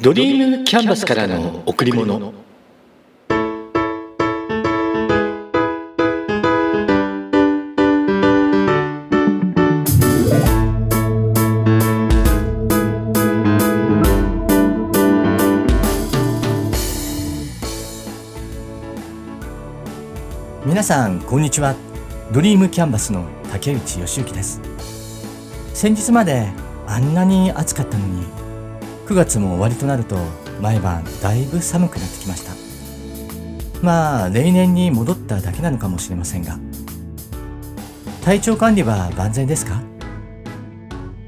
ドリームキャンバスからの贈り物。皆さんこんにちは。ドリームキャンバスの竹内義之です。先日まであんなに暑かったのに9月も終わりとなると毎晩だいぶ寒くなってきました。まあ例年に戻っただけなのかもしれませんが。体調管理は万全ですか？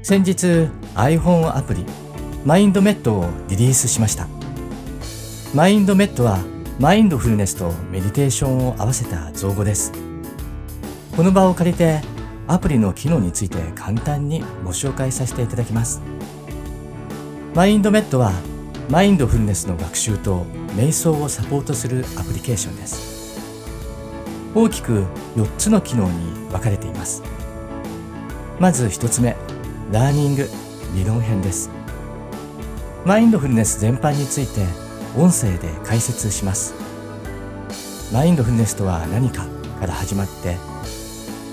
先日 iPhone アプリマインドメットをリリースしました。マインドメットはマインドフルネスとメディテーションを合わせた造語です。この場を借りてアプリの機能について簡単にご紹介させていただきます。マインドメットはマインドフルネスの学習と瞑想をサポートするアプリケーションです。大きく4つの機能に分かれています。まず1つ目ラーニング理論編です。マインドフルネス全般について音声で解説します。マインドフルネスとは何かから始まって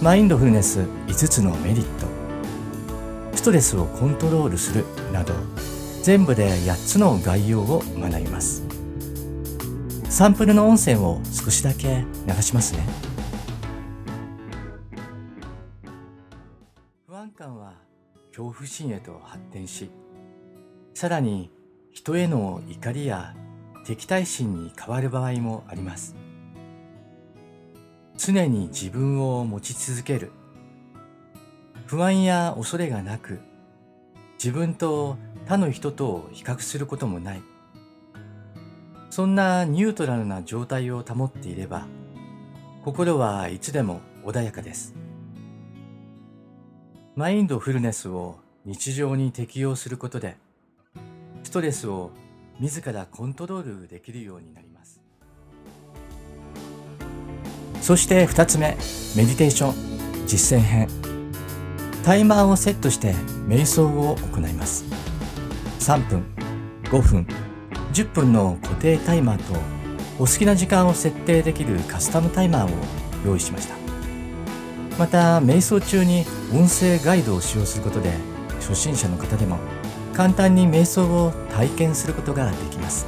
マインドフルネス5つのメリット。ストレスをコントロールするなど全部で8つの概要を学びます。サンプルの音声を少しだけ流しますね。不安感は恐怖心へと発展しさらに人への怒りや敵対心に変わる場合もあります。常に自分を持ち続ける。不安や恐れがなく自分と他の人と比較することもない。そんなニュートラルな状態を保っていれば、心はいつでも穏やかです。マインドフルネスを日常に適用することで、ストレスを自らコントロールできるようになります。そして二つ目、メディテーション実践編。タイマーをセットして瞑想を行います。3分5分10分の固定タイマーとお好きな時間を設定できるカスタムタイマーを用意しました。また瞑想中に音声ガイドを使用することで初心者の方でも簡単に瞑想を体験することができます。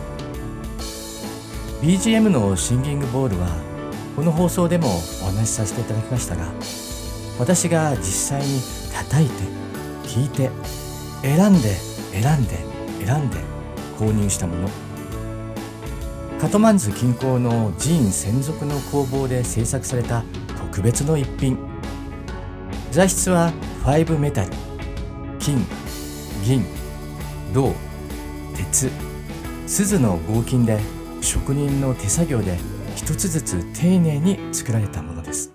BGM のシンギングボールはこの放送でもお話しさせていただきましたが私が実際に叩いて聞いて選んで選んで選んで購入したもの。カトマンズ近郊の寺院専属の工房で製作された特別の一品。材質は5メタル。金銀銅鉄。錫の合金で職人の手作業で一つずつ丁寧に作られたものです。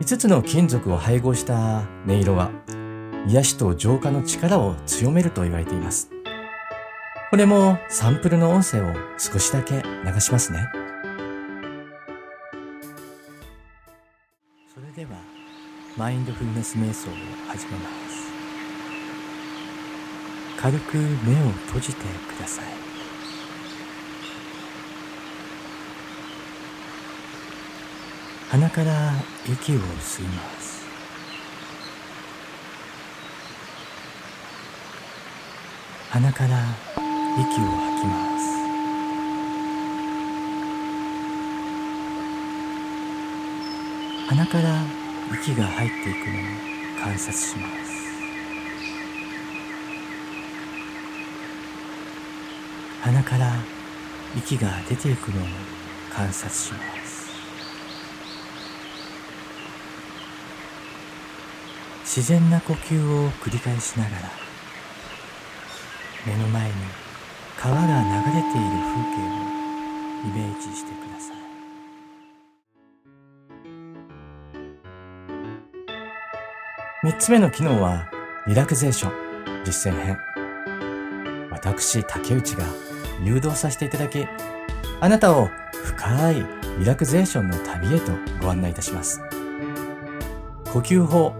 5つの金属を配合した音色は癒しと浄化の力を強めると言われています。これもサンプルの音声を少しだけ流しますね。それでは、マインドフルネス瞑想を始めます。軽く目を閉じてください。鼻から息を吸います。鼻から息を吐きます。鼻から息が入っていくのを観察します。鼻から息が出ていくのを観察します。自然な呼吸を繰り返しながら目の前に川が流れている風景をイメージしてください。3つ目の機能はリラクゼーション。実践編。私竹内が誘導させていただきあなたを深いリラクゼーションの旅へとご案内いたします。呼吸法。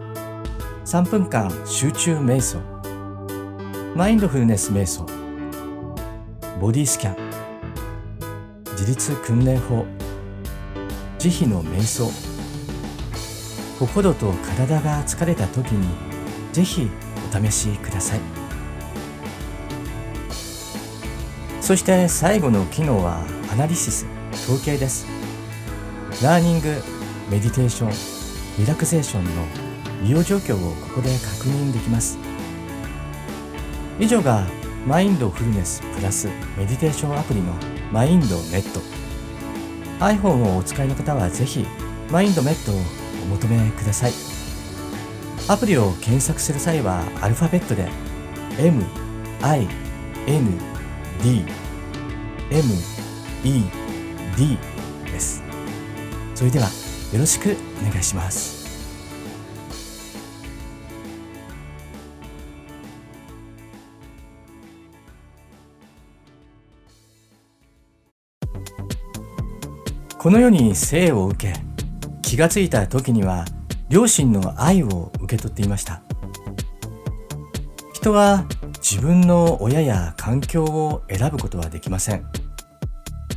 3分間集中瞑想。マインドフルネス瞑想。ボディスキャン。自律訓練法。慈悲の瞑想。心と体が疲れた時にぜひお試しください。そして最後の機能はアナリシス。統計です。ラーニングメディテーションリラクゼーションの利用状況をここで確認できます。以上がマインドフルネスプラスメディテーションアプリのマインドネット。iPhone をお使いの方はぜひマインドネットをお求めください。アプリを検索する際はアルファベットで M I N D M E D です。それではよろしくお願いします。この世に生を受け気がついた時には両親の愛を受け取っていました。人は自分の親や環境を選ぶことはできません。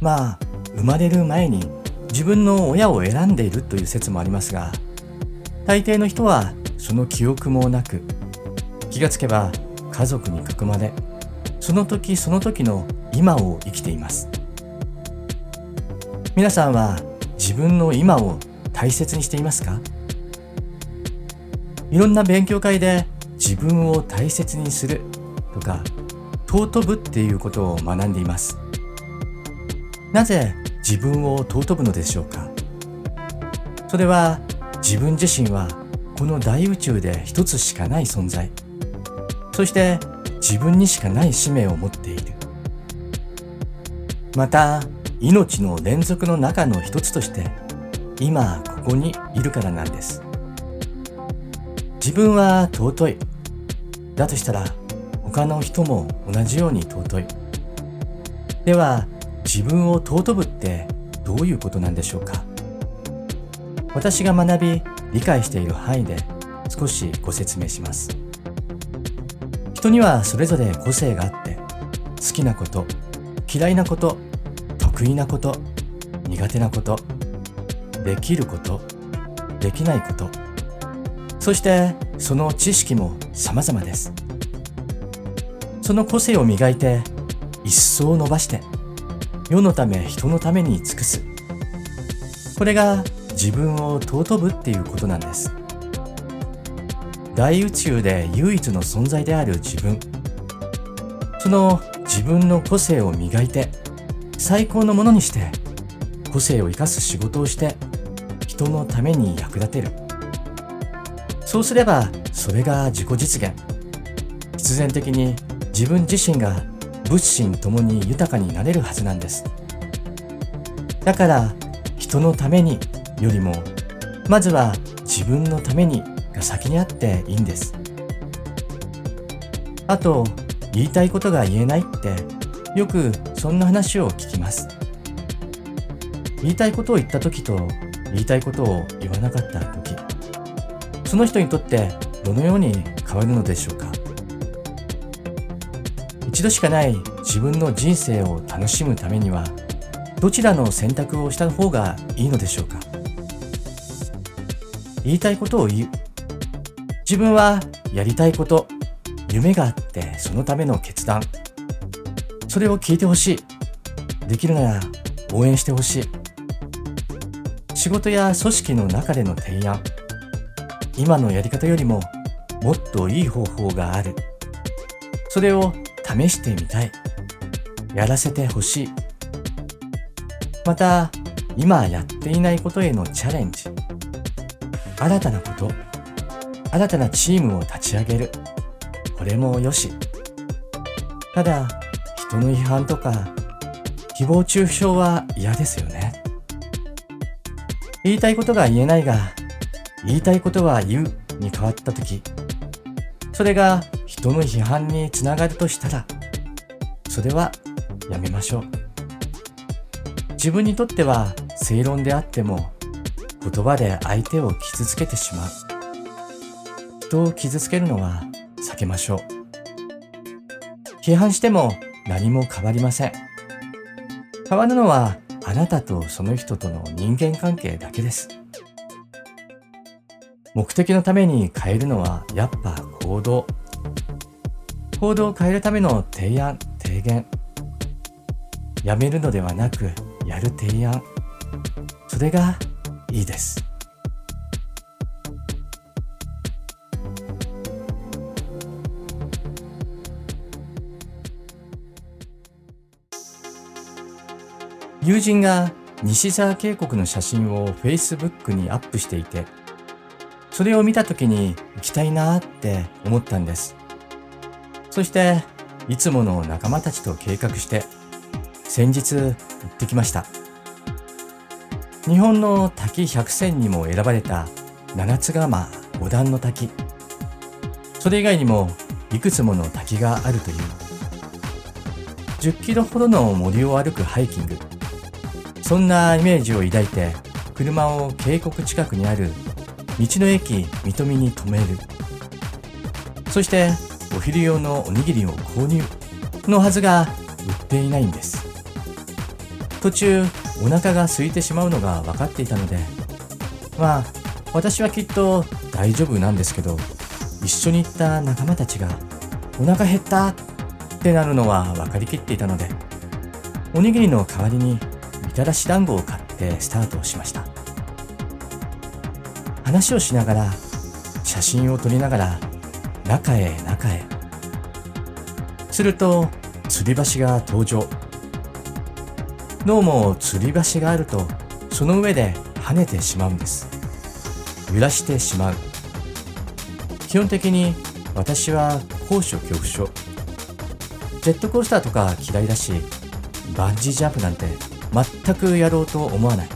まあ生まれる前に自分の親を選んでいるという説もありますが大抵の人はその記憶もなく気がつけば家族に囲まれその時その時の今を生きています。皆さんは自分の今を大切にしていますか？いろんな勉強会で自分を大切にするとか尊ぶっていうことを学んでいます。なぜ自分を尊ぶのでしょうか？それは自分自身はこの大宇宙で一つしかない存在。そして自分にしかない使命を持っている。また命の連続の中の一つとして今ここにいるからなんです。自分は尊い。だとしたら他の人も同じように尊い。では自分を尊ぶってどういうことなんでしょうか？私が学び理解している範囲で少しご説明します。人にはそれぞれ個性があって好きなこと嫌いなこと得意なこと苦手なことできることできないこと。そしてその知識も様々です。その個性を磨いて一層伸ばして世のため人のために尽くす。これが自分を尊ぶっていうことなんです。大宇宙で唯一の存在である自分。その自分の個性を磨いて最高のものにして個性を生かす仕事をして人のために役立てる。そうすればそれが自己実現。必然的に自分自身が物心ともに豊かになれるはずなんです。だから人のためによりもまずは自分のためにが先にあっていいんです。あと言いたいことが言えないってよくそんな話を聞きます。言いたいことを言った時と言いたいことを言わなかった時その人にとってどのように変わるのでしょうか？一度しかない自分の人生を楽しむためにはどちらの選択をした方がいいのでしょうか？言いたいことを言う。自分はやりたいこと夢があってそのための決断。それを聞いてほしい。できるなら応援してほしい。仕事や組織の中での提案。今のやり方よりももっといい方法がある。それを試してみたい。やらせてほしい。また今やっていないことへのチャレンジ。新たなこと。新たなチームを立ち上げる。これもよし。ただ人の批判とか誹謗中傷は嫌ですよね言いたいことが言えないが、言いたいことは言うに変わったとき、それが人の批判につながるとしたら、それはやめましょう。自分にとっては正論であっても、言葉で相手を傷つけてしまう。人を傷つけるのは避けましょう。批判しても何も変わりません。変わるのはあなたとその人との人間関係だけです。目的のために変えるのはやっぱ行動。行動を変えるための提案、提言。やめるのではなく、やる提案。それがいいです。友人が西沢渓谷の写真を Facebook にアップしていて、それを見た時に行きたいなって思ったんです。そして、いつもの仲間たちと計画して、先日行ってきました。日本の滝百選にも選ばれた七つ釜五段の滝。それ以外にもいくつもの滝があるという。10キロほどの森を歩くハイキング。そんなイメージを抱いて車を渓谷近くにある道の駅三富に停める。そしてお昼用のおにぎりを購入。のはずが売っていないんです。途中お腹が空いてしまうのが分かっていたのでまあ私はきっと大丈夫なんですけど一緒に行った仲間たちがお腹減ったってなるのは分かりきっていたのでおにぎりの代わりにみたらし団子を買ってスタートをしました。話をしながら写真を撮りながら中へ中へ。すると吊り橋が登場。どうも吊り橋があるとその上で跳ねてしまうんです。揺らしてしまう。基本的に私は高所恐怖症。ジェットコースターとか嫌いだしバンジージャンプなんて全くやろうと思わない。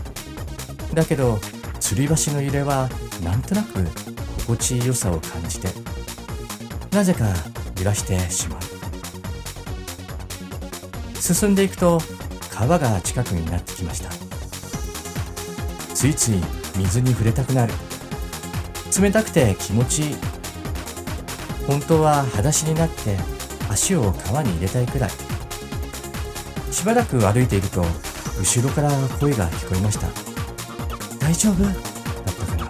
だけど吊り橋の揺れはなんとなく心地よさを感じてなぜか揺らしてしまう。進んでいくと川が近くになってきました。ついつい水に触れたくなる。冷たくて気持ちいい。本当は裸足になって足を川に入れたいくらい。しばらく歩いていると後ろから声が聞こえました。大丈夫？だったかな？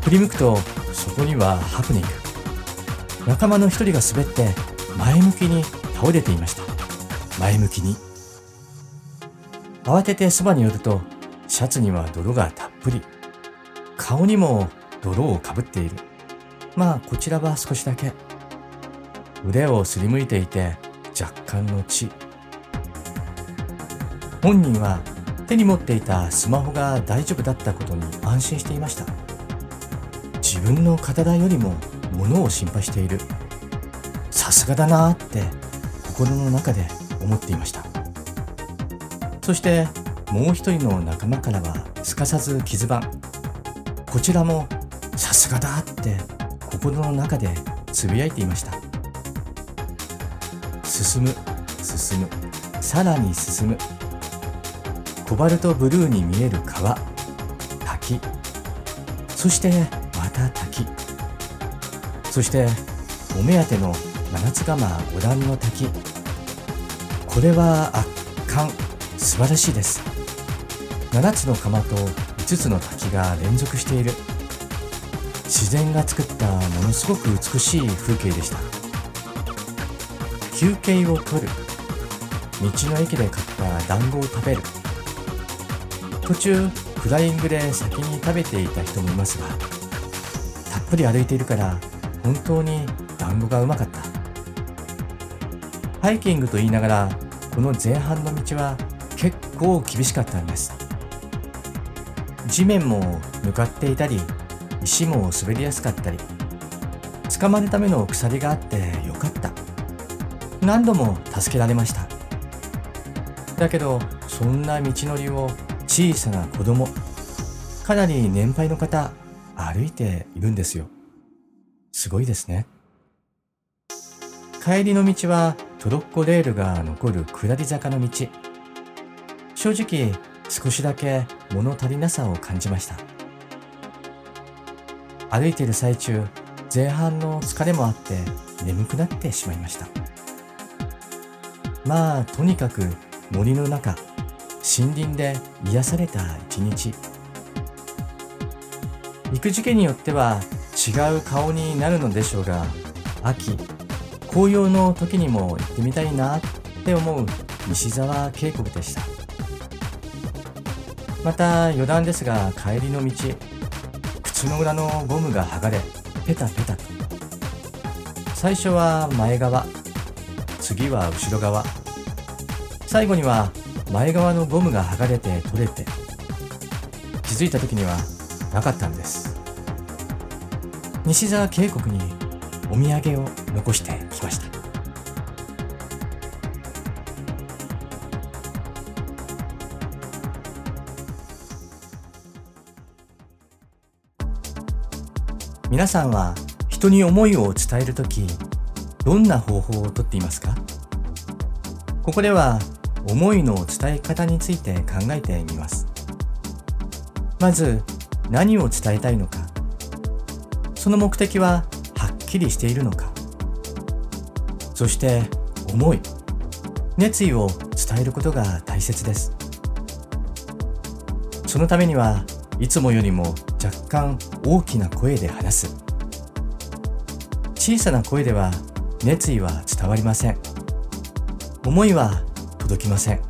振り向くとそこにはハプニング。仲間の一人が滑って前向きに倒れていました。前向きに。慌ててそばに寄るとシャツには泥がたっぷり。顔にも泥をかぶっている。まあこちらは少しだけ。腕をすりむいていて若干の血。本人は手に持っていたスマホが大丈夫だったことに安心していました。自分の体よりも物を心配している。さすがだなって心の中で思っていました。そしてもう一人の仲間からはすかさず傷版こちらもさすがだって心の中でつぶやいていました。進む進むさらに進む。コバルトブルーに見える川。滝。そしてまた滝。そしてお目当ての七つ釜五段の滝。これは圧巻。素晴らしいです。7つの釜と5つの滝が連続している。自然が作ったものすごく美しい風景でした。休憩をとる。道の駅で買った団子を食べる。途中フライングで先に食べていた人もいますがたっぷり歩いているから本当に団子がうまかった。ハイキングと言いながらこの前半の道は結構厳しかったんです。地面も向かっていたり石も滑りやすかったり捕まるための鎖があってよかった。何度も助けられました。だけどそんな道のりを小さな子供。かなり年配の方歩いているんですよ。すごいですね。帰りの道はトロッコレールが残る下り坂の道。正直少しだけ物足りなさを感じました。歩いている最中前半の疲れもあって眠くなってしまいました。まあとにかく森の中森林で癒された一日。行く時期によっては違う顔になるのでしょうが秋紅葉の時にも行ってみたいなって思う西沢渓谷でした。また余談ですが帰りの道靴の裏のゴムが剥がれペタペタと。最初は前側次は後ろ側。最後には前側のゴムが剥がれて取れて気づいた時にはなかったんです。西沢渓谷にお土産を残してきました。皆さんは人に思いを伝えるときどんな方法をとっていますか？ここでは思いの伝え方について考えてみます。まず何を伝えたいのか。その目的ははっきりしているのか。そして思い。熱意を伝えることが大切です。そのためにはいつもよりも若干大きな声で話す。小さな声では熱意は伝わりません。思いは届きません。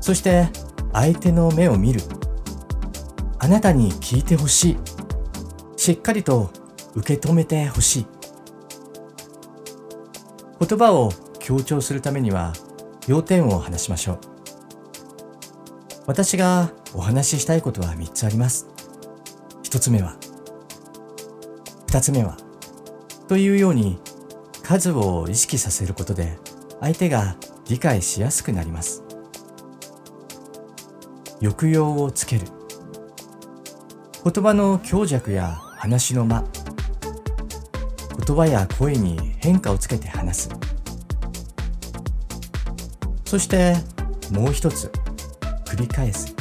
そして相手の目を見る。あなたに聞いてほしい。しっかりと受け止めてほしい。言葉を強調するためには要点を話しましょう。私がお話ししたいことは3つあります。1つ目は2つ目はというように数を意識させることで相手が理解しやすくなります。抑揚をつける。言葉の強弱や話の間。言葉や声に変化をつけて話す。そしてもう一つ。繰り返す。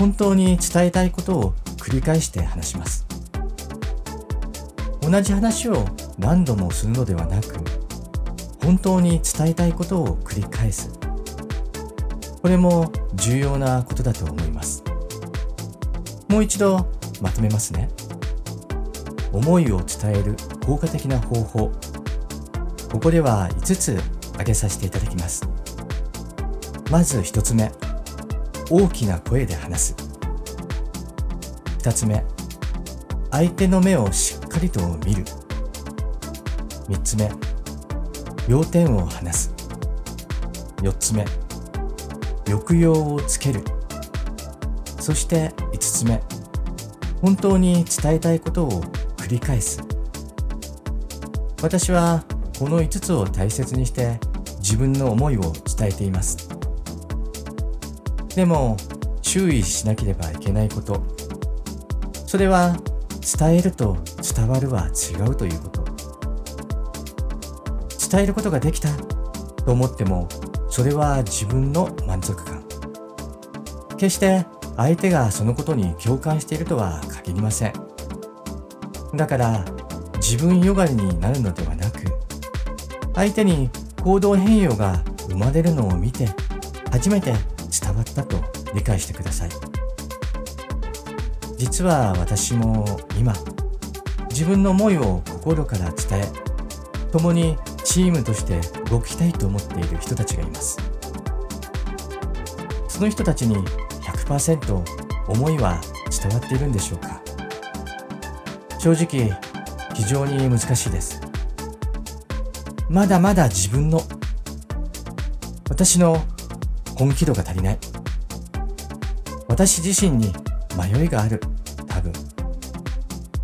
本当に伝えたいことを繰り返して話します。同じ話を何度もするのではなく本当に伝えたいことを繰り返す。これも重要なことだと思います。もう一度まとめますね。思いを伝える効果的な方法。ここでは5つ挙げさせていただきます。まず1つ目。大きな声で話す。2つ目。相手の目をしっかりと見る。3つ目。要点を話す。4つ目。抑揚をつける。そして5つ目。本当に伝えたいことを繰り返す。私はこの5つを大切にして自分の思いを伝えています。でも注意しなければいけないこと。それは伝えると伝わるは違うということ。伝えることができたと思ってもそれは自分の満足感。決して相手がそのことに共感しているとは限りません。だから自分よがりになるのではなく相手に行動変容が生まれるのを見て初めて伝わったと理解してください。実は私も今自分の思いを心から伝え共にチームとして動きたいと思っている人たちがいます。その人たちに100%思いは伝わっているんでしょうか？正直非常に難しいです。まだまだ自分の私の本気度が足りない。私自身に迷いがある多分。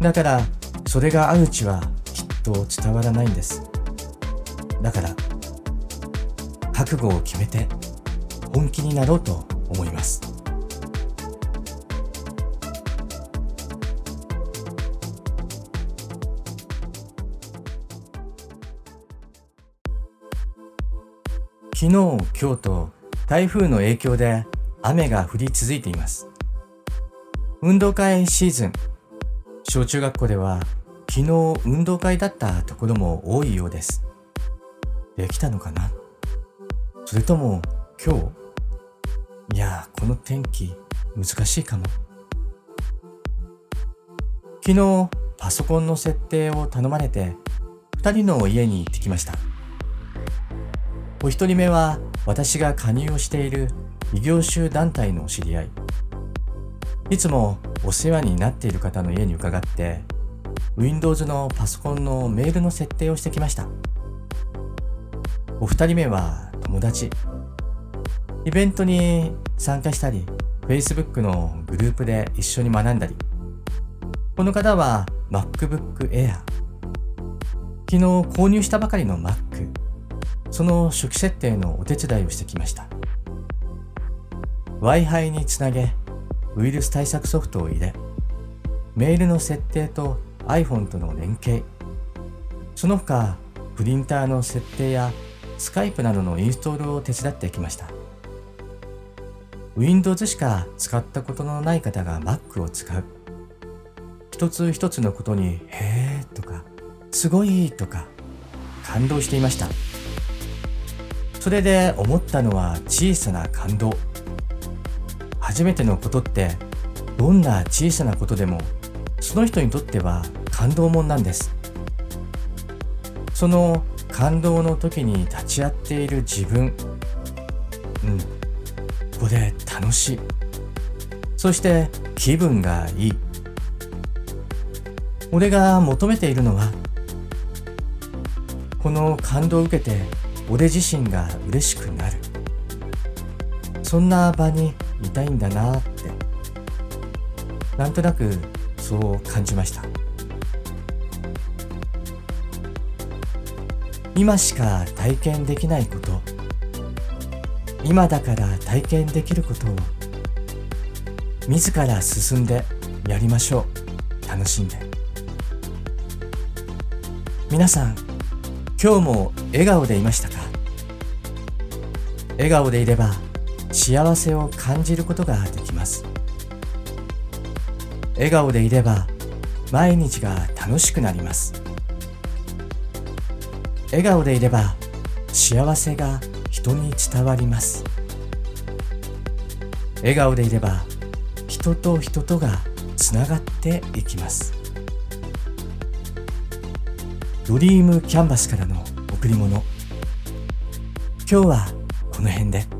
だからそれがあるうちはきっと伝わらないんです。だから覚悟を決めて本気になろうと思います。昨日今日と台風の影響で雨が降り続いています。運動会シーズン。小中学校では昨日運動会だったところも多いようです。できたのかな？それとも今日いやこの天気難しいかも。昨日パソコンの設定を頼まれて2人の家に行ってきました。お一人目は私が加入をしている異業種団体の知り合い。いつもお世話になっている方の家に伺って Windows のパソコンのメールの設定をしてきました。お二人目は友達。イベントに参加したり Facebook のグループで一緒に学んだり。この方は MacBook Air 昨日購入したばかりの Mac その初期設定のお手伝いをしてきました。Wi-Fi につなげウイルス対策ソフトを入れメールの設定と iPhone との連携。その他プリンターの設定やスカイプなどのインストールを手伝ってきました。Windows しか使ったことのない方が Mac を使う。一つ一つのことに「へえ」とか「すごい」とか感動していました。それで思ったのは小さな感動。初めてのことってどんな小さなことでもその人にとっては感動もんなんです。その感動の時に立ち会っている自分。うん。これ楽しい。そして気分がいい。俺が求めているのはこの感動を受けて俺自身が嬉しくなる。そんな場にいたいんだなって。なんとなくそう感じました。今しか体験できないこと。今だから体験できることを。自ら進んでやりましょう。楽しんで。皆さん今日も笑顔でいましたか？笑顔でいれば幸せを感じることができます。笑顔でいれば毎日が楽しくなります。笑顔でいれば幸せが人に伝わります。笑顔でいれば人と人とがつながっていきます。ドリームキャンバスからの贈り物。今日はこの辺で。